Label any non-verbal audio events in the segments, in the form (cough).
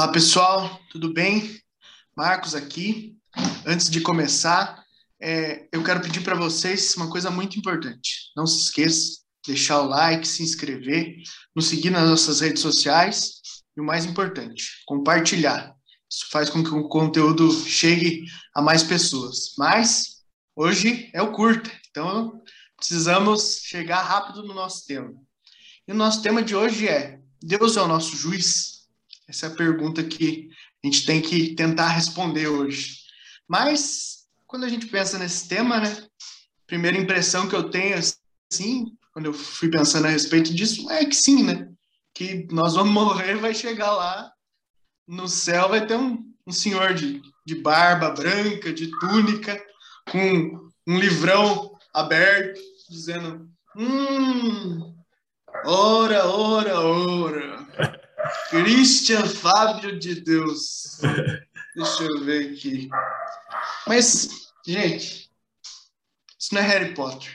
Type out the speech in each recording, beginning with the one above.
Olá pessoal, tudo bem? Marcos aqui. Antes de começar, é, eu quero pedir para vocês uma coisa muito importante. Não se esqueça de deixar o like, se inscrever, nos seguir nas nossas redes sociais e o mais importante, compartilhar. Isso faz com que o conteúdo chegue a mais pessoas. Mas hoje é o curta, então precisamos chegar rápido no nosso tema. E o nosso tema de hoje é: Deus é o nosso juiz? Essa é a pergunta que a gente tem que tentar responder hoje. Mas, quando a gente pensa nesse tema, né? Primeira impressão que eu tenho, assim, quando eu fui pensando a respeito disso, é que sim, né? Que nós vamos (laughs) morrer, vai chegar lá, no céu vai ter um, um senhor de, de barba branca, de túnica, com um livrão aberto, dizendo: Hum, ora, ora, ora. Christian Fábio de Deus. (laughs) Deixa eu ver aqui. Mas, gente, isso não é Harry Potter.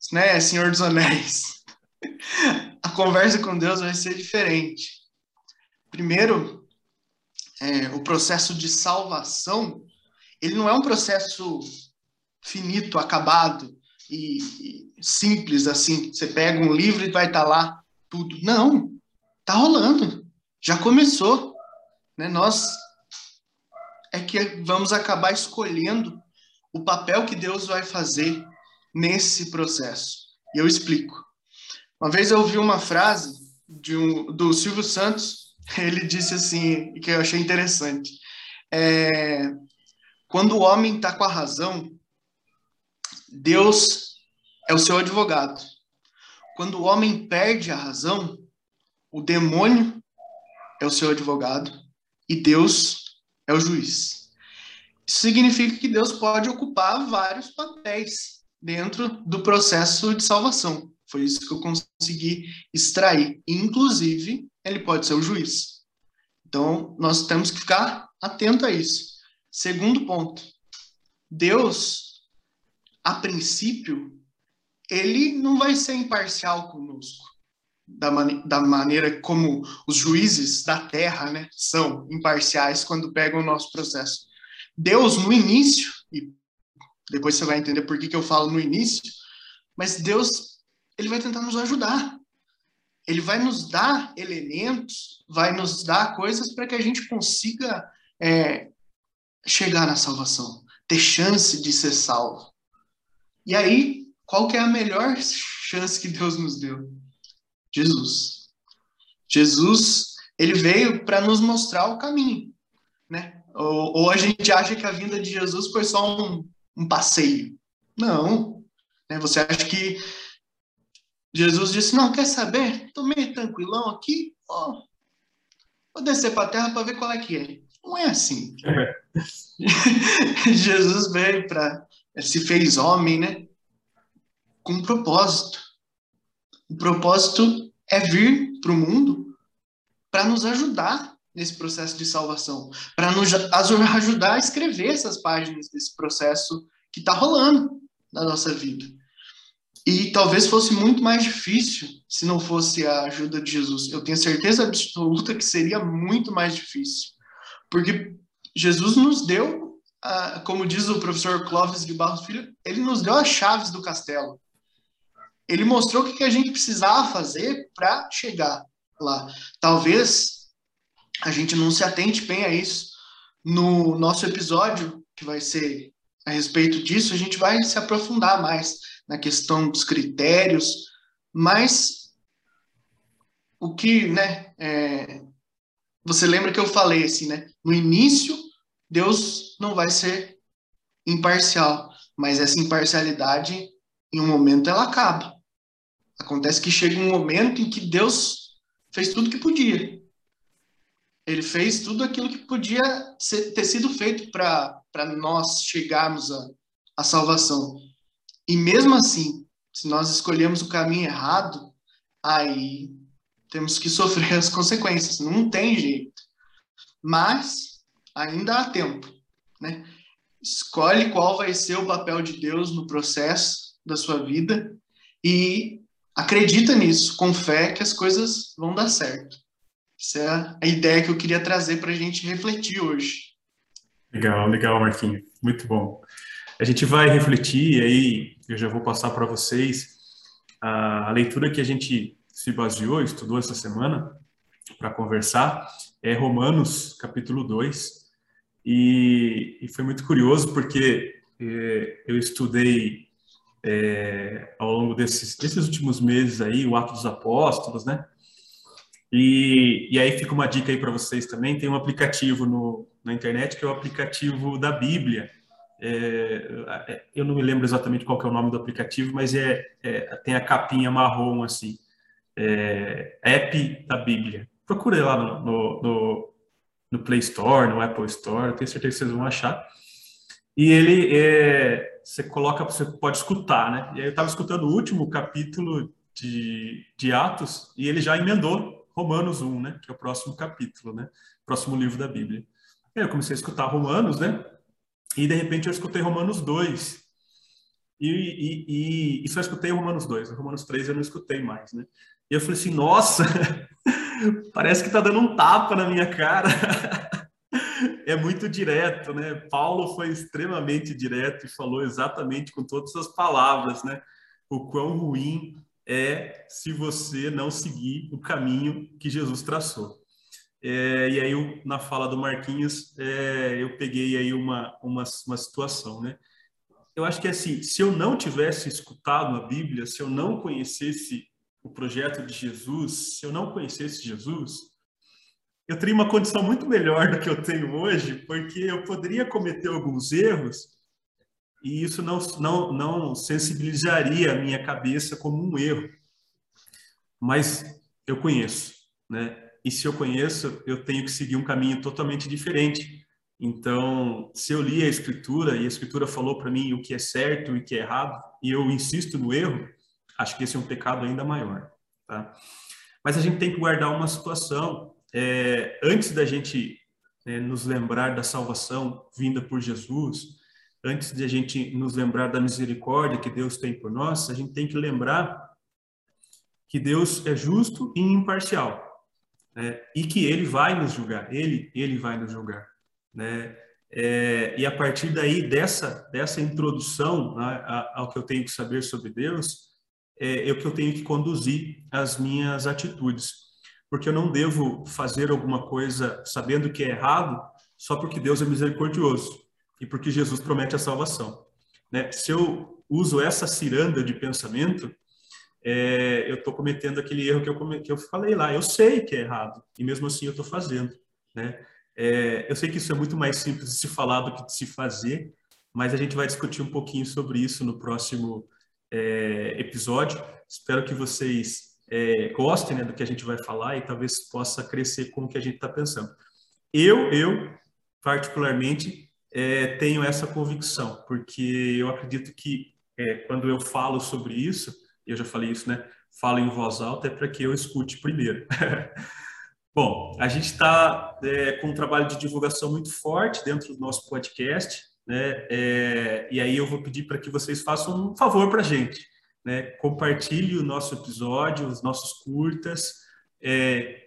Isso não é Senhor dos Anéis. (laughs) A conversa com Deus vai ser diferente. Primeiro, é, o processo de salvação, ele não é um processo finito, acabado e, e simples assim. Você pega um livro e vai estar lá tudo. Não. Tá rolando, já começou, né? Nós é que vamos acabar escolhendo o papel que Deus vai fazer nesse processo. E eu explico. Uma vez eu ouvi uma frase de um, do Silvio Santos, (laughs) ele disse assim, que eu achei interessante. É, quando o homem está com a razão, Deus é o seu advogado. Quando o homem perde a razão, o demônio é o seu advogado e Deus é o juiz. Isso significa que Deus pode ocupar vários papéis dentro do processo de salvação. Foi isso que eu consegui extrair. Inclusive, ele pode ser o juiz. Então, nós temos que ficar atento a isso. Segundo ponto, Deus, a princípio, ele não vai ser imparcial conosco da, man da maneira como os juízes da terra né, são imparciais quando pegam o nosso processo. Deus, no início, e depois você vai entender por que, que eu falo no início, mas Deus, ele vai tentar nos ajudar. Ele vai nos dar elementos, vai nos dar coisas para que a gente consiga é, chegar na salvação, ter chance de ser salvo. E aí, qual que é a melhor chance que Deus nos deu? Jesus. Jesus, ele veio para nos mostrar o caminho, né? Ou, ou, a gente acha que a vinda de Jesus foi só um, um passeio. Não. Né? Você acha que Jesus disse, não, quer saber? Estou meio tranquilão aqui, ó, vou descer para a terra para ver qual é que é. Não é assim. (laughs) Jesus veio para, se fez homem, né? Com um propósito. O propósito é vir para o mundo para nos ajudar nesse processo de salvação, para nos ajudar a escrever essas páginas desse processo que está rolando na nossa vida. E talvez fosse muito mais difícil se não fosse a ajuda de Jesus. Eu tenho certeza absoluta que seria muito mais difícil. Porque Jesus nos deu, como diz o professor Clóvis de Barros Filho, ele nos deu as chaves do castelo ele mostrou o que a gente precisava fazer para chegar lá. Talvez a gente não se atente bem a isso. No nosso episódio, que vai ser a respeito disso, a gente vai se aprofundar mais na questão dos critérios, mas o que, né, é, você lembra que eu falei assim, né, no início, Deus não vai ser imparcial, mas essa imparcialidade, em um momento, ela acaba. Acontece que chega um momento em que Deus fez tudo que podia. Ele fez tudo aquilo que podia ser, ter sido feito para nós chegarmos à, à salvação. E mesmo assim, se nós escolhemos o caminho errado, aí temos que (laughs) sofrer as consequências. Não tem jeito. Mas ainda há tempo, né? Escolhe qual vai ser o papel de Deus no processo da sua vida e acredita nisso, com fé que as coisas vão dar certo. Essa é a ideia que eu queria trazer para a gente refletir hoje. Legal, legal, Marquinhos. Muito bom. A gente vai refletir e aí eu já vou passar para vocês a, leitura que a gente se baseou, estudou essa semana para conversar, é Romanos, capítulo 2. E, e foi muito curioso porque é, eu estudei é, ao longo desses, desses últimos meses aí o Ato dos Apóstolos, né? E, e aí fica uma dica aí para vocês também, tem um aplicativo no, na internet que é o aplicativo da Bíblia. É, eu não me lembro exatamente qual é o nome do aplicativo, mas é, é tem a capinha marrom assim, é, app da Bíblia. Procure lá no, no, no, no, Play Store, no Apple Store, tenho certeza que vocês vão achar. E ele é, você coloca, você pode escutar, né? E aí eu estava escutando o último capítulo de, de Atos e ele já emendou Romanos 1, né? Que é o próximo capítulo, né? Próximo livro da Bíblia. E aí eu comecei a escutar Romanos, né? E de repente eu escutei Romanos 2. E, e, e, e só escutei Romanos 2. Romanos 3 eu não escutei mais, né? E eu falei assim, nossa, (laughs) parece que tá dando um tapa na minha cara. (laughs) é muito direto, né? Paulo foi extremamente direto e falou exatamente com todas as palavras, né? O quão ruim é se você não seguir o caminho que Jesus traçou. É, e aí, eu, na fala do Marquinhos, é, eu peguei aí uma, uma, uma situação, né? Eu acho que assim, se eu não tivesse escutado a Bíblia, se eu não conhecesse o projeto de Jesus, se eu não conhecesse Jesus, eu teria uma condição muito melhor do que eu tenho hoje, porque eu poderia cometer alguns erros e isso não, não, não sensibilizaria a minha cabeça como um erro. Mas eu conheço, né? E se eu conheço, eu tenho que seguir um caminho totalmente diferente. Então, se eu li a escritura e a escritura falou para mim o que é certo e o que é errado, e eu insisto no erro, acho que esse é um pecado ainda maior, tá? Mas a gente tem que guardar uma situação é, antes da gente é, nos lembrar da salvação vinda por Jesus, antes de a gente nos lembrar da misericórdia que Deus tem por nós, a gente tem que lembrar que Deus é justo e imparcial, né? e que Ele vai nos julgar, Ele, Ele vai nos julgar, né? É, e a partir daí dessa dessa introdução né, ao que eu tenho que saber sobre Deus, é, é o que eu tenho que conduzir as minhas atitudes, porque eu não devo fazer alguma coisa sabendo que é errado só porque Deus é misericordioso e porque Jesus promete a salvação. Né? Se eu uso essa ciranda de pensamento, é, eu estou cometendo aquele erro que eu, que eu falei lá. Eu sei que é errado e mesmo assim eu estou fazendo. Né? É, eu sei que isso é muito mais simples de se falar do que de se fazer, mas a gente vai discutir um pouquinho sobre isso no próximo é, episódio. Espero que vocês é, né, do que a gente vai falar e talvez possa crescer com o que a gente está pensando. Eu, eu particularmente é, tenho essa convicção, porque eu acredito que é, quando eu falo sobre isso, eu já falei isso, né? Falo em voz alta é para que eu escute primeiro. (laughs) Bom, a gente está é, com um trabalho de divulgação muito forte dentro do nosso podcast, né? É, e aí eu vou pedir para que vocês façam um favor para a gente, né? Compartilhe o nosso episódio, os nossos curtas, é,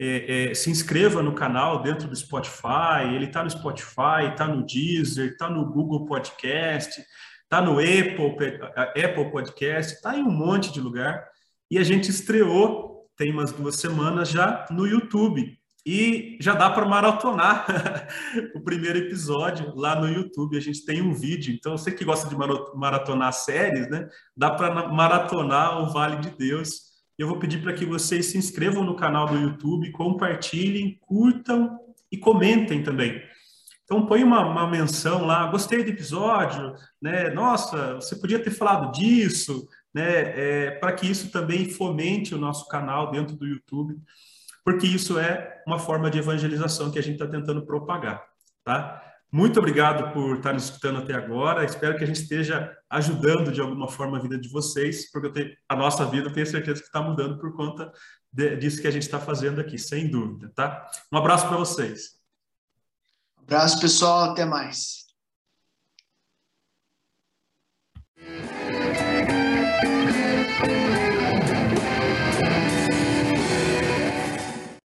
é, é, se inscreva no canal dentro do Spotify. Ele está no Spotify, está no Deezer, está no Google Podcast, está no Apple, Apple Podcast, está em um monte de lugar. E a gente estreou, tem umas duas semanas já, no YouTube. E já dá para maratonar (laughs) o primeiro episódio lá no YouTube. A gente tem um vídeo. Então, você que gosta de maratonar séries, né? Dá para maratonar o Vale de Deus eu vou pedir para que vocês se inscrevam no canal do YouTube, compartilhem, curtam e comentem também. Então põe uma, uma menção lá, gostei do episódio, né? Nossa, você podia ter falado disso, né? É, para que isso também fomente o nosso canal dentro do YouTube, porque isso é uma forma de evangelização que a gente está tentando propagar, tá? Muito obrigado por tá estar nos escutando até agora. Espero que a gente esteja ajudando de alguma forma a vida de vocês, porque tenho, a nossa vida eu tenho certeza que está mudando por conta de, disso que a gente está fazendo aqui, sem dúvida, tá? Um abraço para vocês. Um abraço, pessoal. Até mais.